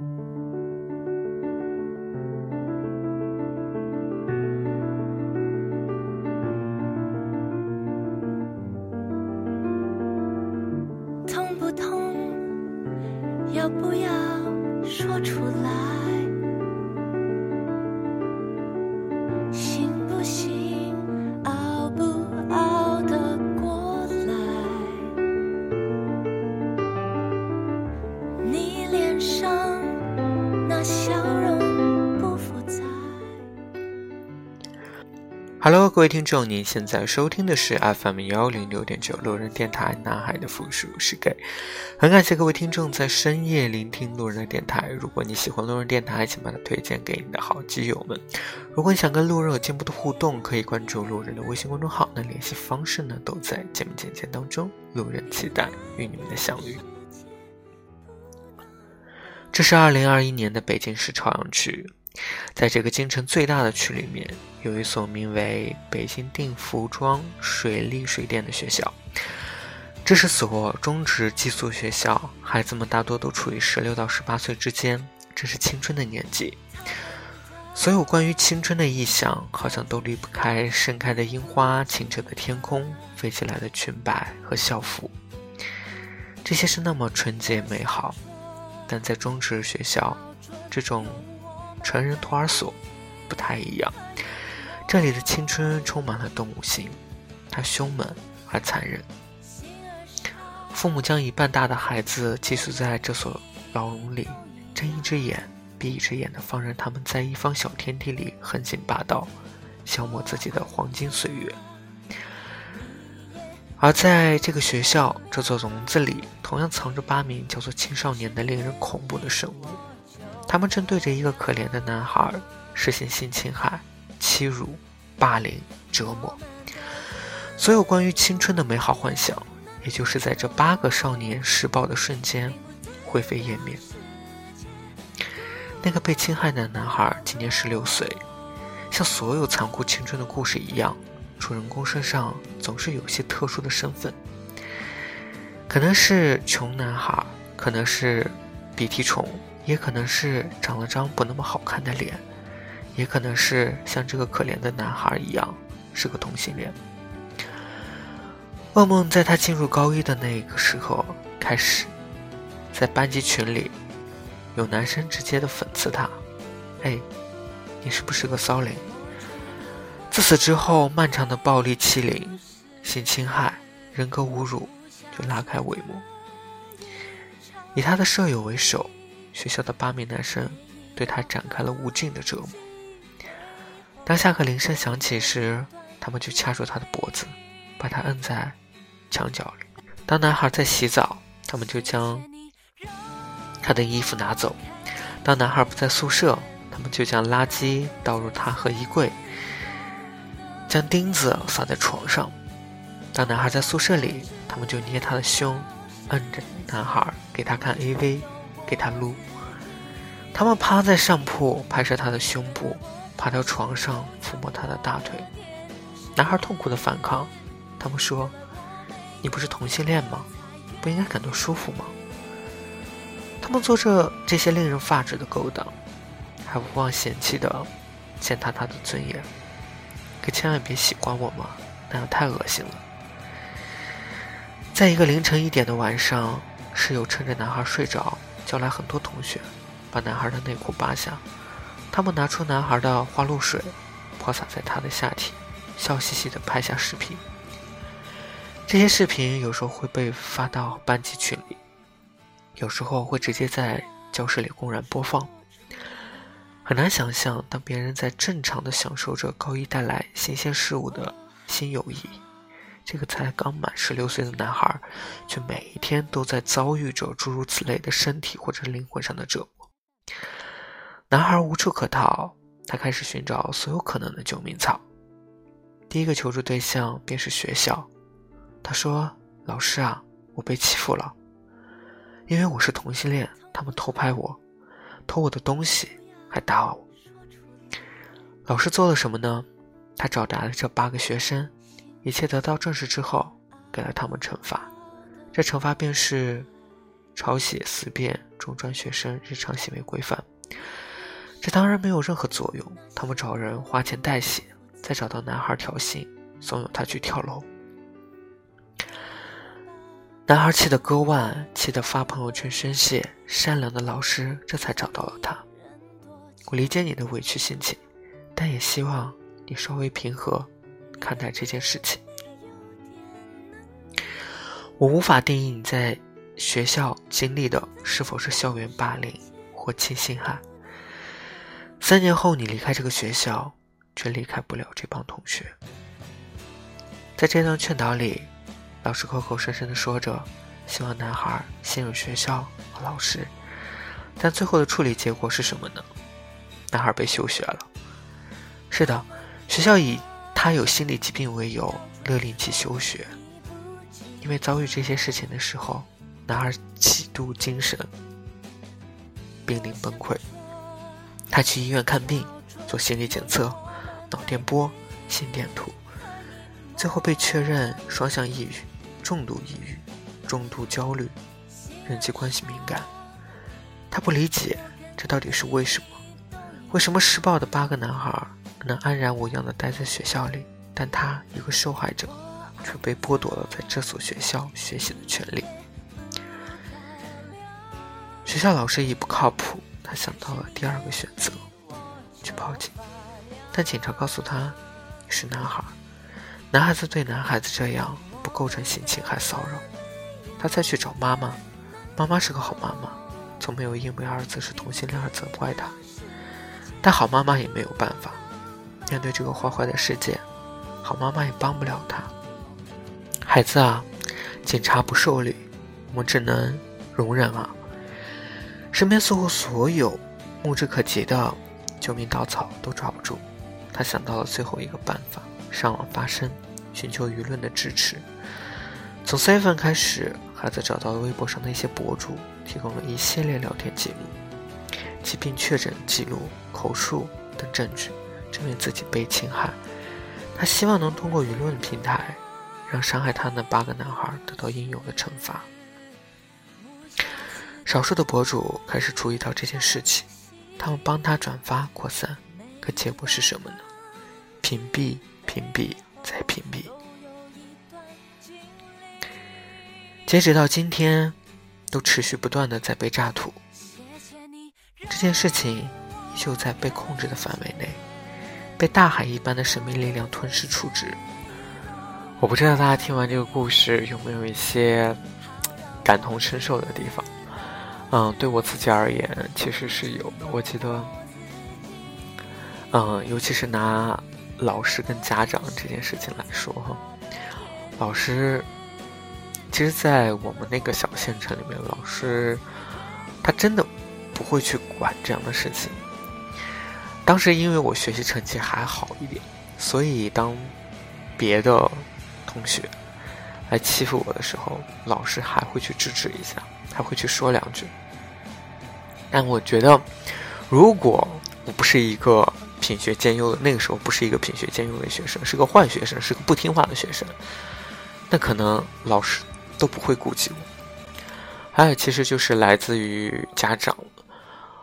痛各位听众，您现在收听的是 FM 幺零六点九路人电台，男孩的复数是 gay。很感谢各位听众在深夜聆听路人的电台。如果你喜欢路人电台，请把它推荐给你的好基友们。如果你想跟路人有进一步的互动，可以关注路人的微信公众号，那联系方式呢都在节目简介当中。路人期待与你们的相遇。这是二零二一年的北京市朝阳区，在这个京城最大的区里面，有一所名为北京定服装水利水电的学校。这是所中职寄宿学校，孩子们大多都处于十六到十八岁之间，这是青春的年纪。所有关于青春的意象，好像都离不开盛开的樱花、清澈的天空、飞起来的裙摆和校服。这些是那么纯洁美好，但在中职学校，这种成人托儿所不太一样。这里的青春充满了动物性，它凶猛而残忍。父母将一半大的孩子寄宿在这所牢笼里，睁一只眼闭一只眼的放任他们在一方小天地里横行霸道，消磨自己的黄金岁月。而在这个学校这座笼子里，同样藏着八名叫做青少年的令人恐怖的生物，他们正对着一个可怜的男孩实行性侵害、欺辱、霸凌、折磨。所有关于青春的美好幻想，也就是在这八个少年施暴的瞬间灰飞烟灭。那个被侵害的男孩今年十六岁，像所有残酷青春的故事一样，主人公身上总是有些特殊的身份，可能是穷男孩，可能是鼻涕虫，也可能是长了张不那么好看的脸，也可能是像这个可怜的男孩一样是个同性恋。噩梦在他进入高一的那一个时候开始，在班级群里，有男生直接的讽刺他：“哎，你是不是个骚灵？”自此之后，漫长的暴力欺凌、性侵害、人格侮辱就拉开帷幕。以他的舍友为首，学校的八名男生对他展开了无尽的折磨。当下课铃声响起时，他们就掐住他的脖子，把他摁在墙角里。当男孩在洗澡，他们就将他的衣服拿走；当男孩不在宿舍，他们就将垃圾倒入他和衣柜，将钉子撒在床上。当男孩在宿舍里，他们就捏他的胸，摁着男孩给他看 AV，给他撸。他们趴在上铺拍摄他的胸部，爬到床上抚摸他的大腿。男孩痛苦的反抗，他们说：“你不是同性恋吗？不应该感到舒服吗？”他们做着这些令人发指的勾当，还不忘嫌弃的践踏他的尊严。可千万别喜欢我嘛，那样太恶心了。在一个凌晨一点的晚上，室友趁着男孩睡着，叫来很多同学，把男孩的内裤扒下。他们拿出男孩的花露水，泼洒在他的下体，笑嘻嘻地拍下视频。这些视频有时候会被发到班级群里，有时候会直接在教室里公然播放。很难想象，当别人在正常的享受着高一带来新鲜事物的新友谊，这个才刚满十六岁的男孩，却每一天都在遭遇着诸如此类的身体或者灵魂上的折磨。男孩无处可逃，他开始寻找所有可能的救命草。第一个求助对象便是学校。他说：“老师啊，我被欺负了，因为我是同性恋，他们偷拍我，偷我的东西，还打我。”老师做了什么呢？他找来了这八个学生，一切得到证实之后，给了他们惩罚。这惩罚便是抄写、思辨，中专学生日常行为规范。这当然没有任何作用。他们找人花钱代写，再找到男孩挑衅，怂恿他去跳楼。男孩气得割腕，气得发朋友圈宣泄。善良的老师这才找到了他。我理解你的委屈心情，但也希望你稍微平和看待这件事情。我无法定义你在学校经历的是否是校园霸凌或性侵害。三年后，你离开这个学校，却离开不了这帮同学。在这段劝导里。老师口口声声地说着，希望男孩信任学校和老师，但最后的处理结果是什么呢？男孩被休学了。是的，学校以他有心理疾病为由，勒令其休学。因为遭遇这些事情的时候，男孩极度精神濒临崩溃。他去医院看病，做心理检测、脑电波、心电图，最后被确认双向抑郁。重度抑郁、重度焦虑、人际关系敏感，他不理解这到底是为什么？为什么施暴的八个男孩能安然无恙地待在学校里，但他一个受害者却被剥夺了在这所学校学习的权利？学校老师已不靠谱，他想到了第二个选择，去报警。但警察告诉他，你是男孩，男孩子对男孩子这样。不构成性侵害骚扰，他再去找妈妈，妈妈是个好妈妈，从没有因为儿子是同性恋而责怪他。但好妈妈也没有办法，面对这个坏坏的世界，好妈妈也帮不了他。孩子啊，警察不受理，我们只能容忍啊。身边似乎所有目之可及的救命稻草都抓不住，他想到了最后一个办法：上网发声。寻求舆论的支持。从三月份开始，孩子找到了微博上的一些博主，提供了一系列聊天记录、疾病确诊记录、口述等证据，证明自己被侵害。他希望能通过舆论平台，让伤害他那八个男孩得到应有的惩罚。少数的博主开始注意到这件事情，他们帮他转发扩散，可结果是什么呢？屏蔽，屏蔽。再屏蔽。截止到今天，都持续不断的在被炸土。这件事情依旧在被控制的范围内，被大海一般的神秘力量吞噬处置。我不知道大家听完这个故事有没有一些感同身受的地方？嗯，对我自己而言，其实是有。我记得，嗯，尤其是拿。老师跟家长这件事情来说，哈，老师，其实，在我们那个小县城里面，老师他真的不会去管这样的事情。当时因为我学习成绩还好一点，所以当别的同学来欺负我的时候，老师还会去制止一下，还会去说两句。但我觉得，如果我不是一个。品学兼优的那个时候不是一个品学兼优的学生，是个坏学生，是个不听话的学生。那可能老师都不会顾及我。还有，其实就是来自于家长。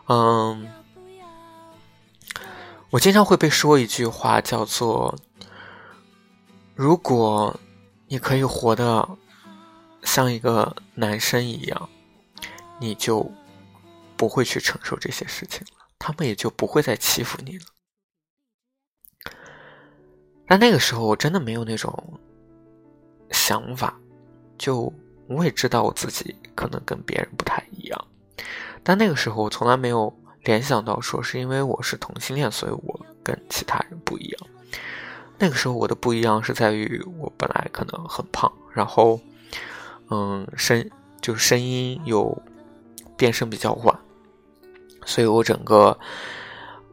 嗯，我经常会被说一句话，叫做：“如果你可以活得像一个男生一样，你就不会去承受这些事情了，他们也就不会再欺负你了。”但那个时候我真的没有那种想法，就我也知道我自己可能跟别人不太一样，但那个时候我从来没有联想到说是因为我是同性恋，所以我跟其他人不一样。那个时候我的不一样是在于我本来可能很胖，然后嗯声就是声音又变声比较晚，所以我整个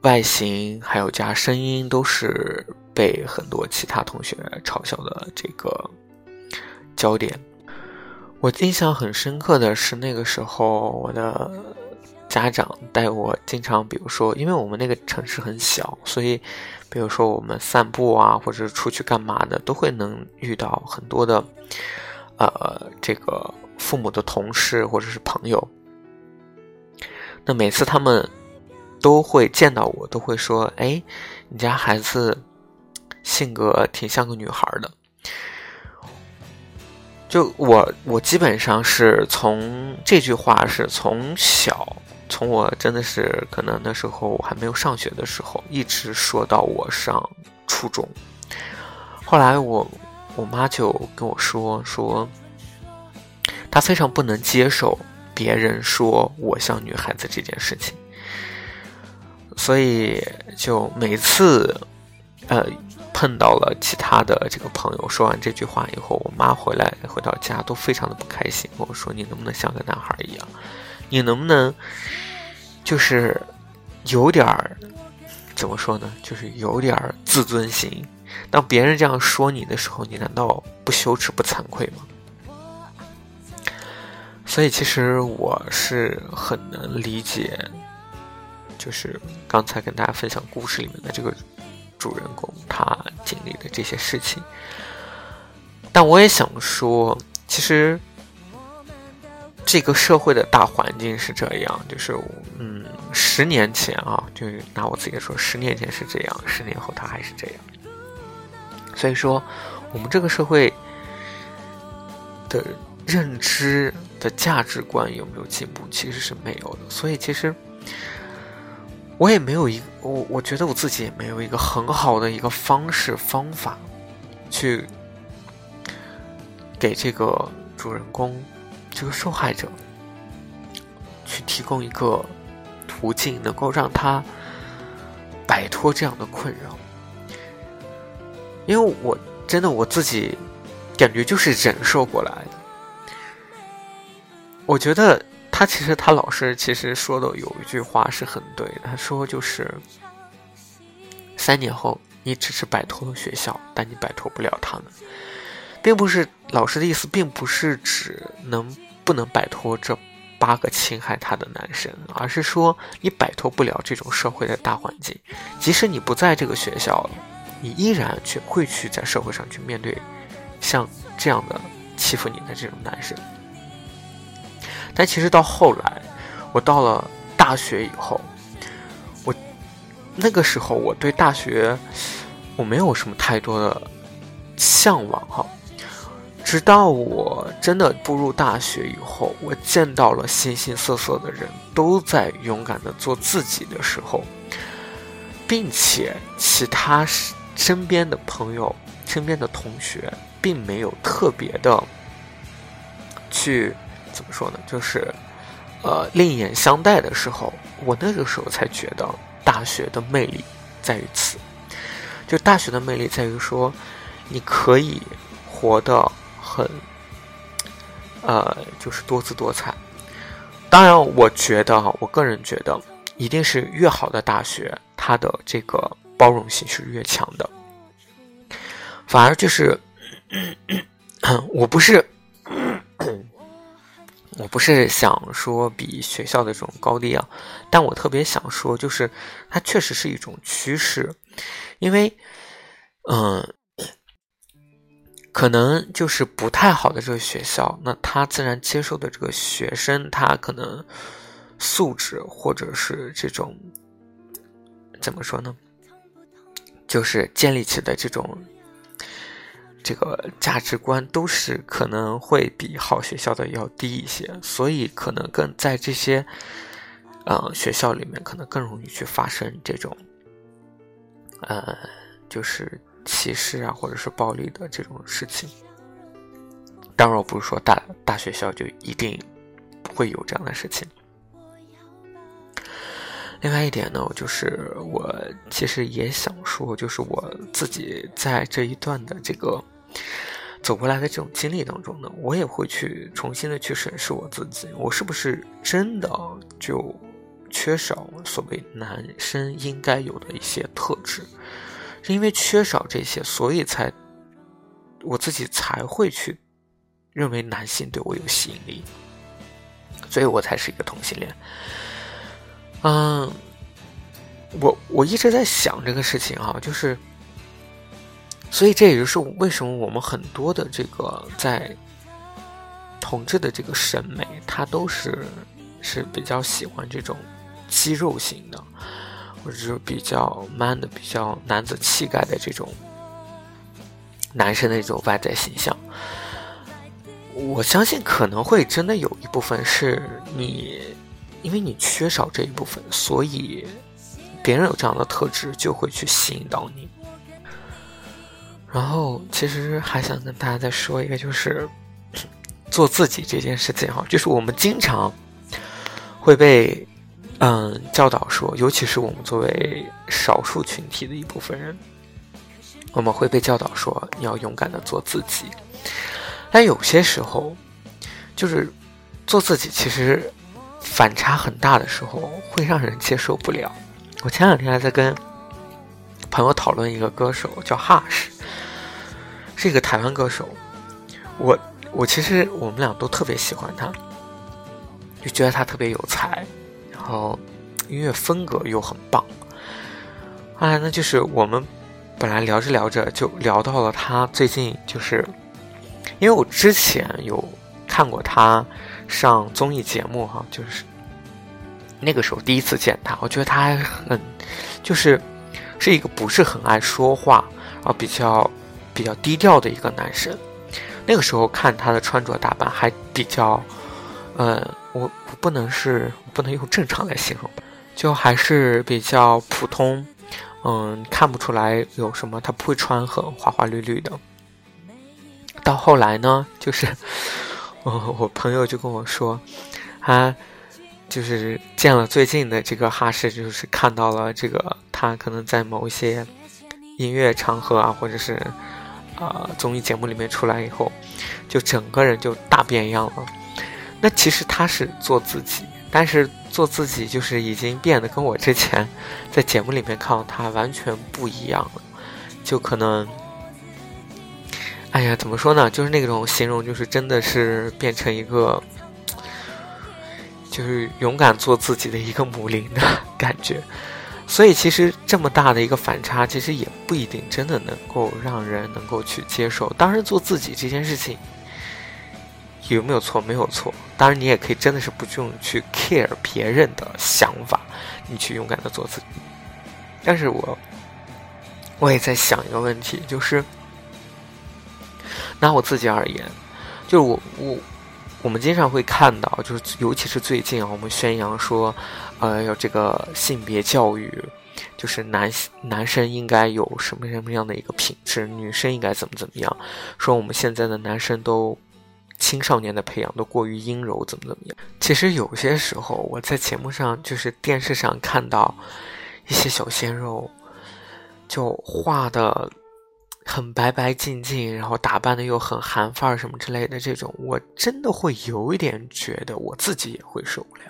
外形还有加声音都是。被很多其他同学嘲笑的这个焦点，我印象很深刻的是那个时候，我的家长带我经常，比如说，因为我们那个城市很小，所以，比如说我们散步啊，或者出去干嘛的，都会能遇到很多的，呃，这个父母的同事或者是朋友，那每次他们都会见到我，都会说：“哎，你家孩子性格挺像个女孩的。”就我，我基本上是从这句话是从小，从我真的是可能那时候我还没有上学的时候，一直说到我上初中。后来我我妈就跟我说说，她非常不能接受别人说我像女孩子这件事情，所以就每次呃。碰到了其他的这个朋友，说完这句话以后，我妈回来回到家都非常的不开心。我说：“你能不能像个男孩一样？你能不能就是有点儿怎么说呢？就是有点儿自尊心。当别人这样说你的时候，你难道不羞耻不惭愧吗？”所以，其实我是很能理解，就是刚才跟大家分享故事里面的这个。主人公他经历的这些事情，但我也想说，其实这个社会的大环境是这样，就是嗯，十年前啊，就拿我自己说，十年前是这样，十年后他还是这样。所以说，我们这个社会的认知的价值观有没有进步，其实是没有的。所以其实。我也没有一我，我觉得我自己也没有一个很好的一个方式方法，去给这个主人公、这个受害者，去提供一个途径，能够让他摆脱这样的困扰。因为我真的我自己感觉就是忍受过来的，我觉得。他其实，他老师其实说的有一句话是很对。他说，就是三年后你只是摆脱了学校，但你摆脱不了他们，并不是老师的意思，并不是指能不能摆脱这八个侵害他的男生，而是说你摆脱不了这种社会的大环境。即使你不在这个学校了，你依然去会去在社会上去面对像这样的欺负你的这种男生。但其实到后来，我到了大学以后，我那个时候我对大学我没有什么太多的向往哈。直到我真的步入大学以后，我见到了形形色色的人都在勇敢的做自己的时候，并且其他身边的朋友、身边的同学并没有特别的去。怎么说呢？就是，呃，另眼相待的时候，我那个时候才觉得大学的魅力在于此。就大学的魅力在于说，你可以活得很，呃，就是多姿多彩。当然，我觉得哈，我个人觉得，一定是越好的大学，它的这个包容性是越强的。反而就是，我不是。我不是想说比学校的这种高低啊，但我特别想说，就是它确实是一种趋势，因为，嗯，可能就是不太好的这个学校，那他自然接受的这个学生，他可能素质或者是这种怎么说呢，就是建立起的这种。这个价值观都是可能会比好学校的要低一些，所以可能更在这些，呃，学校里面可能更容易去发生这种，呃，就是歧视啊，或者是暴力的这种事情。当然，我不是说大大学校就一定不会有这样的事情。另外一点呢，就是我其实也想说，就是我自己在这一段的这个。走过来的这种经历当中呢，我也会去重新的去审视我自己，我是不是真的就缺少所谓男生应该有的一些特质？是因为缺少这些，所以才我自己才会去认为男性对我有吸引力，所以我才是一个同性恋。嗯，我我一直在想这个事情啊，就是。所以这也就是为什么我们很多的这个在同志的这个审美，他都是是比较喜欢这种肌肉型的，或者是比较 man 的、比较男子气概的这种男生的一种外在形象。我相信可能会真的有一部分是你，因为你缺少这一部分，所以别人有这样的特质就会去吸引到你。然后，其实还想跟大家再说一个，就是做自己这件事情哈，就是我们经常会被嗯教导说，尤其是我们作为少数群体的一部分人，我们会被教导说你要勇敢的做自己。但有些时候，就是做自己，其实反差很大的时候，会让人接受不了。我前两天还在跟朋友讨论一个歌手，叫 Hush。是一个台湾歌手，我我其实我们俩都特别喜欢他，就觉得他特别有才，然后音乐风格又很棒。后来呢，就是我们本来聊着聊着就聊到了他最近，就是因为我之前有看过他上综艺节目哈，就是那个时候第一次见他，我觉得他还很就是是一个不是很爱说话，然后比较。比较低调的一个男生，那个时候看他的穿着打扮还比较，呃，我我不能是不能用正常来形容，就还是比较普通，嗯，看不出来有什么，他不会穿很花花绿绿的。到后来呢，就是，我 我朋友就跟我说，他就是见了最近的这个哈士，就是看到了这个他可能在某一些音乐场合啊，或者是。啊，综艺节目里面出来以后，就整个人就大变样了。那其实他是做自己，但是做自己就是已经变得跟我之前在节目里面看到他完全不一样了。就可能，哎呀，怎么说呢？就是那种形容，就是真的是变成一个，就是勇敢做自己的一个母灵的感觉。所以，其实这么大的一个反差，其实也不一定真的能够让人能够去接受。当然，做自己这件事情有没有错？没有错。当然，你也可以真的是不用去 care 别人的想法，你去勇敢的做自己。但是我我也在想一个问题，就是拿我自己而言，就是我我。我们经常会看到，就是尤其是最近啊，我们宣扬说，呃，有这个性别教育，就是男男生应该有什么什么样的一个品质，女生应该怎么怎么样。说我们现在的男生都青少年的培养都过于阴柔，怎么怎么样。其实有些时候，我在节目上，就是电视上看到一些小鲜肉，就画的。很白白净净，然后打扮的又很韩范儿什么之类的，这种我真的会有一点觉得我自己也会受不了。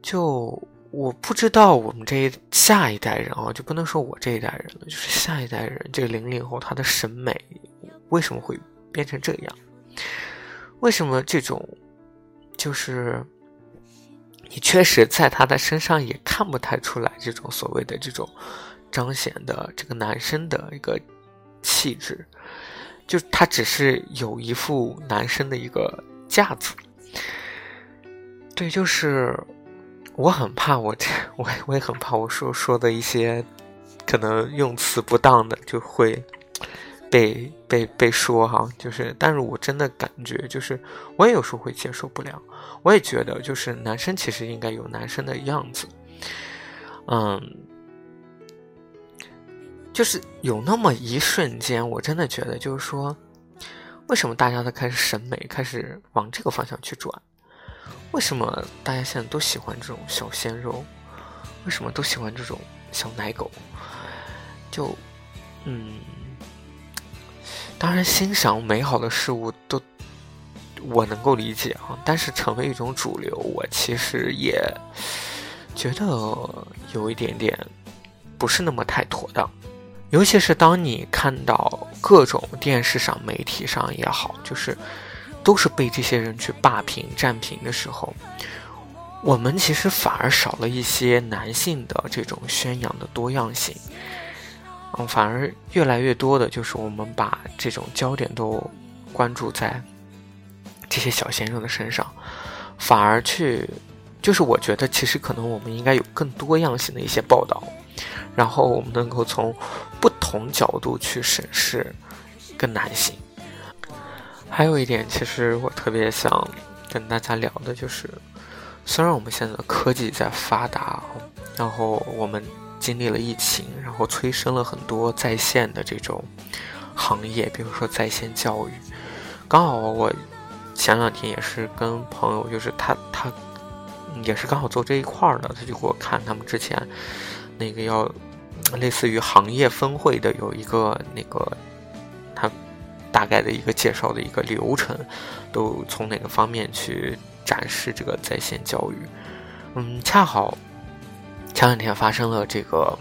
就我不知道我们这一下一代人啊，就不能说我这一代人了，就是下一代人，这个零零后他的审美为什么会变成这样？为什么这种就是你确实在他的身上也看不太出来这种所谓的这种。彰显的这个男生的一个气质，就他只是有一副男生的一个架子。对，就是我很怕我这，我我也很怕我说说的一些可能用词不当的就会被被被说哈。就是，但是我真的感觉，就是我也有时候会接受不了。我也觉得，就是男生其实应该有男生的样子，嗯。就是有那么一瞬间，我真的觉得，就是说，为什么大家都开始审美开始往这个方向去转？为什么大家现在都喜欢这种小鲜肉？为什么都喜欢这种小奶狗？就，嗯，当然欣赏美好的事物都我能够理解啊，但是成为一种主流，我其实也觉得有一点点不是那么太妥当。尤其是当你看到各种电视上、媒体上也好，就是都是被这些人去霸屏、占屏的时候，我们其实反而少了一些男性的这种宣扬的多样性。嗯，反而越来越多的就是我们把这种焦点都关注在这些小鲜肉的身上，反而去，就是我觉得其实可能我们应该有更多样性的一些报道，然后我们能够从不同角度去审视跟男性。还有一点，其实我特别想跟大家聊的就是，虽然我们现在的科技在发达，然后我们经历了疫情，然后催生了很多在线的这种。行业，比如说在线教育，刚好我前两天也是跟朋友，就是他他也是刚好做这一块的，他就给我看他们之前那个要类似于行业分会的有一个那个他大概的一个介绍的一个流程，都从哪个方面去展示这个在线教育。嗯，恰好前两天发生了这个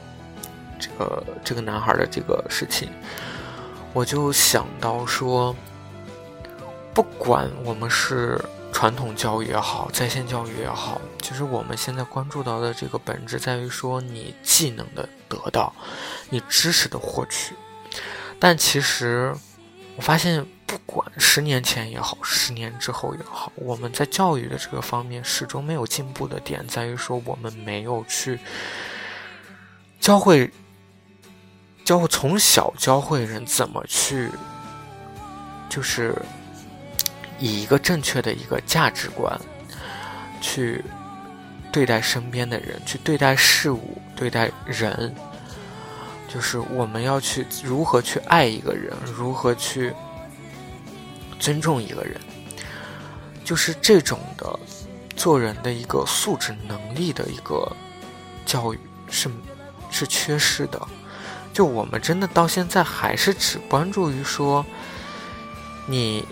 这个这个男孩的这个事情。我就想到说，不管我们是传统教育也好，在线教育也好，其实我们现在关注到的这个本质在于说，你技能的得到，你知识的获取。但其实我发现，不管十年前也好，十年之后也好，我们在教育的这个方面始终没有进步的点在于说，我们没有去教会。教会从小教会人怎么去，就是以一个正确的一个价值观去对待身边的人，去对待事物，对待人。就是我们要去如何去爱一个人，如何去尊重一个人，就是这种的做人的一个素质能力的一个教育是是缺失的。就我们真的到现在还是只关注于说，你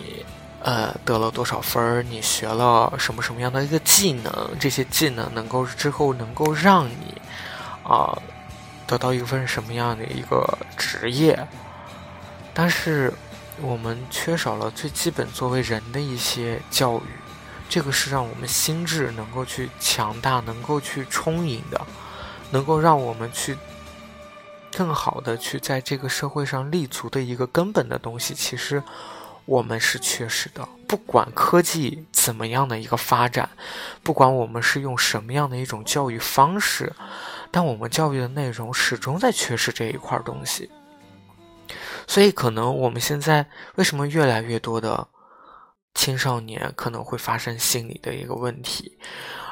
呃得了多少分，你学了什么什么样的一个技能，这些技能能够之后能够让你啊得到一份什么样的一个职业，但是我们缺少了最基本作为人的一些教育，这个是让我们心智能够去强大，能够去充盈的，能够让我们去。更好的去在这个社会上立足的一个根本的东西，其实我们是缺失的。不管科技怎么样的一个发展，不管我们是用什么样的一种教育方式，但我们教育的内容始终在缺失这一块东西。所以，可能我们现在为什么越来越多的青少年可能会发生心理的一个问题，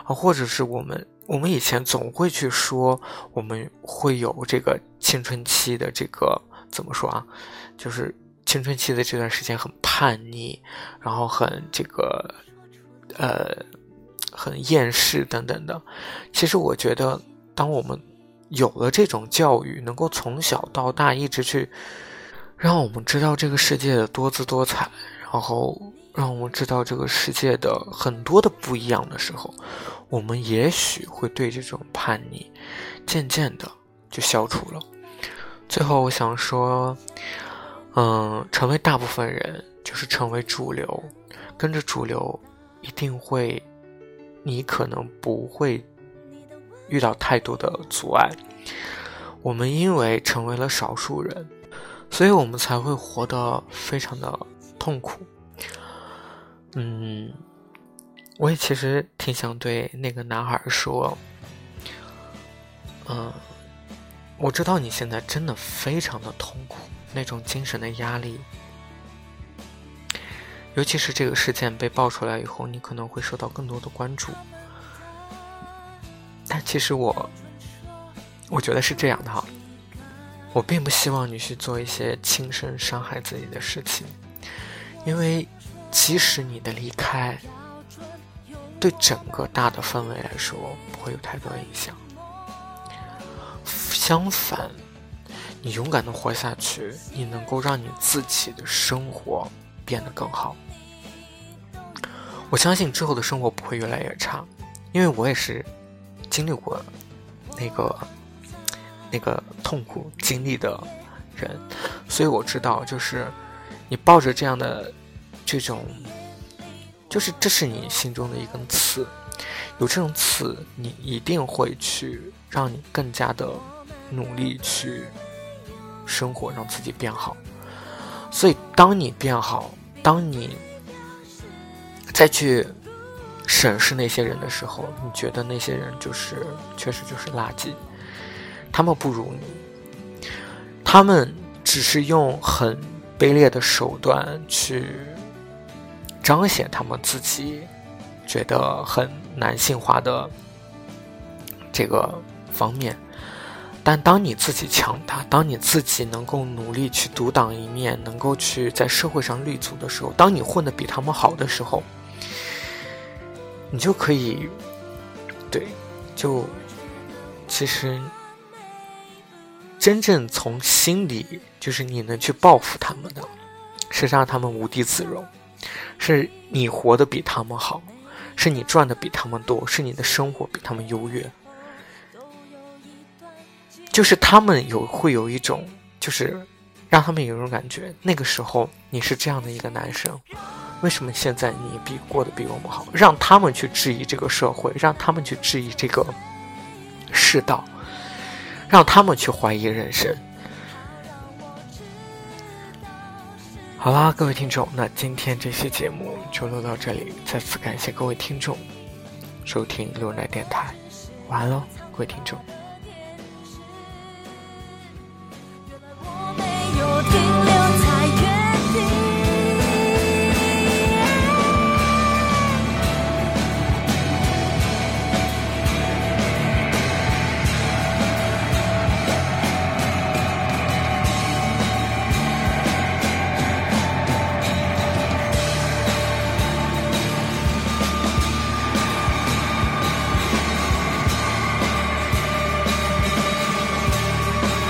啊，或者是我们。我们以前总会去说，我们会有这个青春期的这个怎么说啊？就是青春期的这段时间很叛逆，然后很这个呃很厌世等等的。其实我觉得，当我们有了这种教育，能够从小到大一直去让我们知道这个世界的多姿多彩，然后让我们知道这个世界的很多的不一样的时候。我们也许会对这种叛逆渐渐的就消除了。最后，我想说，嗯，成为大部分人就是成为主流，跟着主流一定会，你可能不会遇到太多的阻碍。我们因为成为了少数人，所以我们才会活得非常的痛苦。嗯。我也其实挺想对那个男孩说，嗯，我知道你现在真的非常的痛苦，那种精神的压力，尤其是这个事件被爆出来以后，你可能会受到更多的关注。但其实我，我觉得是这样的哈，我并不希望你去做一些轻生伤害自己的事情，因为即使你的离开。对整个大的氛围来说，不会有太多影响。相反，你勇敢的活下去，你能够让你自己的生活变得更好。我相信之后的生活不会越来越差，因为我也是经历过那个那个痛苦经历的人，所以我知道，就是你抱着这样的这种。就是这是你心中的一根刺，有这种刺，你一定会去让你更加的努力去生活，让自己变好。所以，当你变好，当你再去审视那些人的时候，你觉得那些人就是确实就是垃圾，他们不如你，他们只是用很卑劣的手段去彰显他们自己觉得很男性化的这个方面。但当你自己强大，当你自己能够努力去独当一面，能够去在社会上立足的时候，当你混得比他们好的时候，你就可以，对，就其实真正从心里，就是你能去报复他们的，是让他们无地自容，是你活得比他们好，是你赚的比他们多，是你的生活比他们优越。就是他们有会有一种，就是让他们有一种感觉，那个时候你是这样的一个男生，为什么现在你比过得比我们好？让他们去质疑这个社会，让他们去质疑这个世道，让他们去怀疑人生。好啦，各位听众，那今天这期节目就录到这里，再次感谢各位听众收听牛奶电台，晚安喽，各位听众。